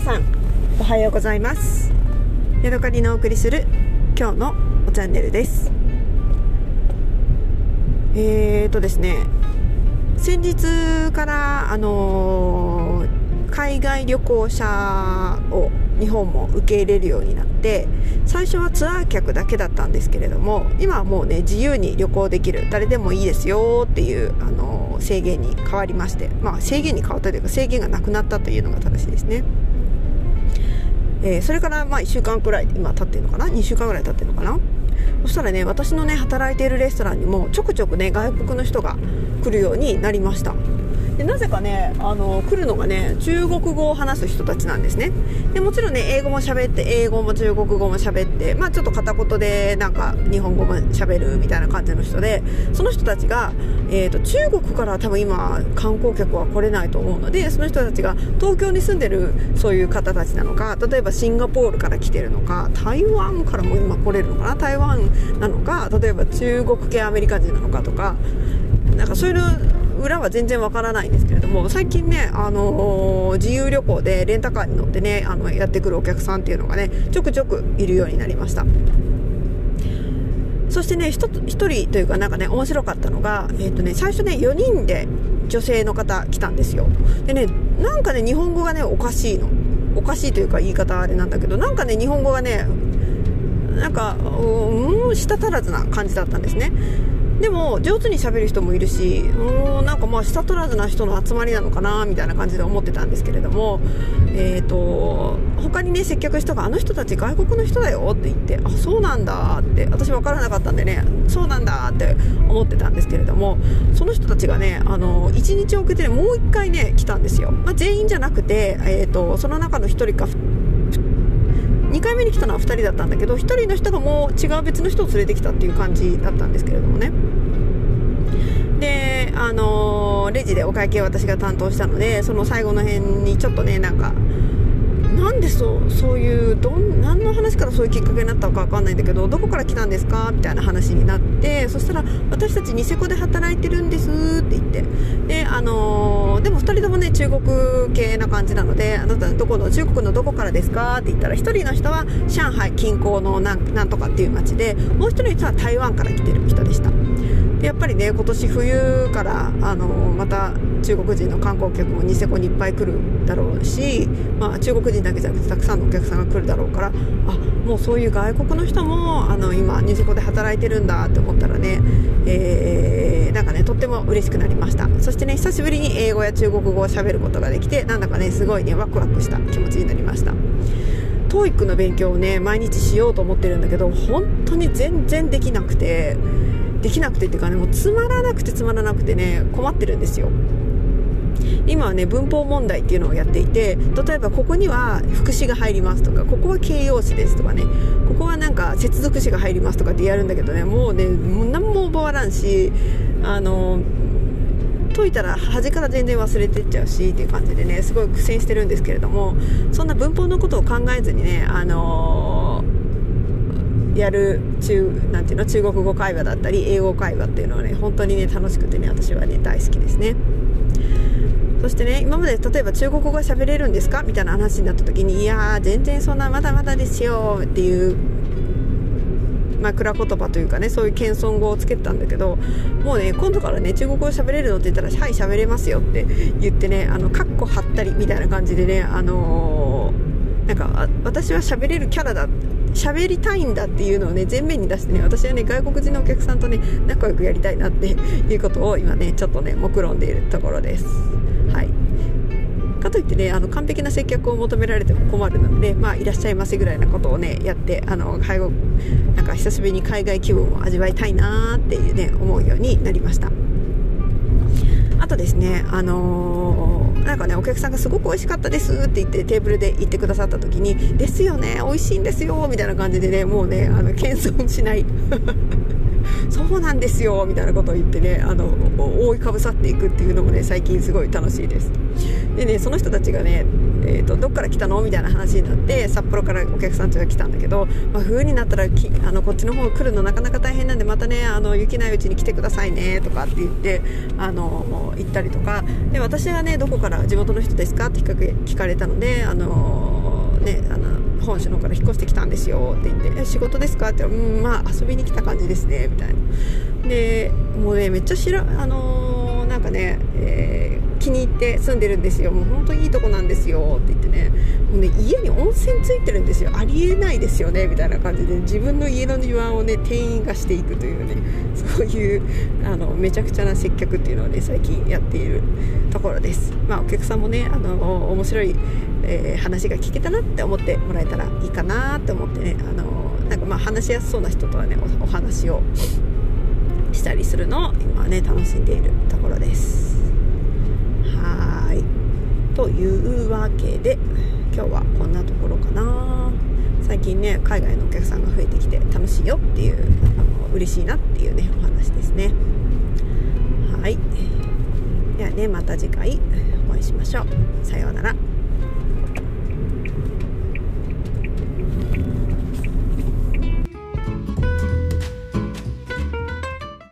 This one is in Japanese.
さんおはようございます。ヤドカリのお送りする今日のチャンネルです。えーとですね先日からあのー、海外旅行者を日本も受け入れるようになって最初はツアー客だけだったんですけれども今はもうね自由に旅行できる誰でもいいですよっていうあの制限に変わりましてまあ制限に変わったというか制限がなくなったというのが正しいですね。えー、それからまあ1週間くらい今経ってるのかな？2週間ぐらい経ってるのかな？そしたらね私のね働いているレストランにもちょくちょくね外国の人が来るようになりました。でなぜかねあの来るのがね中国語を話す人たちなんですね。でもちろんね英語も喋って英語も中国語も喋ってまあちょっと片言でなんか日本語も喋るみたいな感じの人でその人たちが、えーと、中国から多分今観光客は来れないと思うのでその人たちが東京に住んでるそういう方たちなのか例えばシンガポールから来てるのか台湾からも今来れるのかな台湾なのか例えば中国系アメリカ人なのかとかなんかそういうの裏は全然わからないんですけれども最近ね、あのー、自由旅行でレンタカーに乗ってねあのやってくるお客さんっていうのがねちょくちょくいるようになりました。そしてね1人というかなんかね面白かったのが、えーとね、最初ね4人で女性の方来たんですよ。でねなんかね日本語がねおかしいの。おかしいというか言い方あれなんだけどなんかね日本語がねなんかうん舌足らずな感じだったんですね。でも上手にしゃべる人もいるしうなんかまあ舌足らずな人の集まりなのかなみたいな感じで思ってたんですけれども、えーと、他にね接客したがあの人たち外国の人だよって言ってあそうなんだって私分からなかったんでねそうなんだって思ってたんですけれどもその人たちがねあの1日遅れてねもう1回ね来たんですよ、まあ、全員じゃなくて、えーと、その中の1人か2回目に来たのは2人だったんだけど1人の人がもう違う別の人を連れてきたっていう感じだったんですけれどもね。であのー、レジでお会計を私が担当したのでその最後の辺にちょっとねなんかなんでそうそういうどん何の話からそういうきっかけになったのか分かんないんだけどどこから来たんですか？みたいな話になってそしたら私たちニセコで働いてるんですって言って。であのー、でも2人ともね中国系な感じなのであなたどこの中国のどこからですか？って言ったら1人の人は上海近郊のなんなんとかっていう街でもう1人の人は台湾から来てる人でした。やっぱりね今年冬からあのまた中国人の観光客もニセコにいっぱい来るだろうし、まあ、中国人だけじゃなくてたくさんのお客さんが来るだろうからあもうそういう外国の人もあの今ニセコで働いてるんだって思ったらね、えー、なんかねとっても嬉しくなりました。そしてね久しぶりに英語や中国語をしゃべることができてなんだかねすごいねワクワクした気持ちになりました。TOEIC の勉強をね毎日しようと思ってるんだけど本当に全然できなくてできなくてっていうかねもうつまらなくてつまらなくてね困ってるんですよ。今はね文法問題っていうのをやっていて例えばここには副詞が入りますとかここは形容詞ですとかねここはなんか接続詞が入りますとかってやるんだけどねもうねもう何も覚わらんしあの解いたら端から全然忘れてっちゃうしっていう感じでねすごい苦戦してるんですけれどもそんな文法のことを考えずにねあのー、やる中なんていうの中国語会話だったり英語会話っていうのはね本当にね楽しくてね私はね大好きですね。そしてね今まで例えば中国語が喋れるんですか？みたいな話になった時にいやー全然そんなまだまだですよっていう枕言葉というかねそういう謙遜語をつけてたんだけどもうね今度からね中国語喋れるのって言ったら「はい喋れますよ」って言ってねあのカッコ貼ったりみたいな感じでねあのー、なんか私は喋れるキャラだ喋りたいんだっていうのをね前面に出してね私はね外国人のお客さんとね仲良くやりたいなっていうことを今ねちょっとね目論んでいるところです。はいかといってねあの完璧な接客を求められても困るので、まあ、いらっしゃいませぐらいなことをねやってあの介護なんか久しぶりに海外気分を味わいたいなっていうね思うようになりましたあとですねあのー、なんかねお客さんがすごく美味しかったですって言ってテーブルで言ってくださった時にですよね美味しいんですよみたいな感じでねもうねあの謙遜しない。そうなんですよみたいなことを言ってねあの覆いかぶさっていくっていうのもね最近すごい楽しいです。でねその人たちがねえーと、どっから来たの？みたいな話になって札幌からお客さんたちが来たんだけど、まあ、冬になったらきあのこっちの方来るのなかなか大変なんでまたねあの雪ないうちに来てくださいねとかって言ってあの行ったりとか。で私はねどこから地元の人ですか？って聞かれたのであのねあの本州の方から引っ越してきたんですよって言って「え仕事ですか?」って言ったら「うんまあ遊びに来た感じですね」みたいな。でもうねめっちゃ知らあの、なんかね、えー気に入って住んでるんですよ。もう本当にいいとこなんですよ。って言ってね。もうね家に温泉ついてるんですよ。ありえないですよね。みたいな感じで自分の家の庭をね店員がしていくというね。そういうあのめちゃくちゃな接客っていうのをね最近やっているところです。まあお客さんもねあの面白い、えー、話が聞けたなって思ってもらえたらいいかなって思ってね。あのなんかまあ話しやすそうな人とはねお話をしたりするのを今はね楽しんでいる。ろです。はい。というわけで今日はこんなところかな。最近ね海外のお客さんが増えてきて楽しいよっていうあの嬉しいなっていうねお話ですね。はい。ではねまた次回お会いしましょう。さようなら。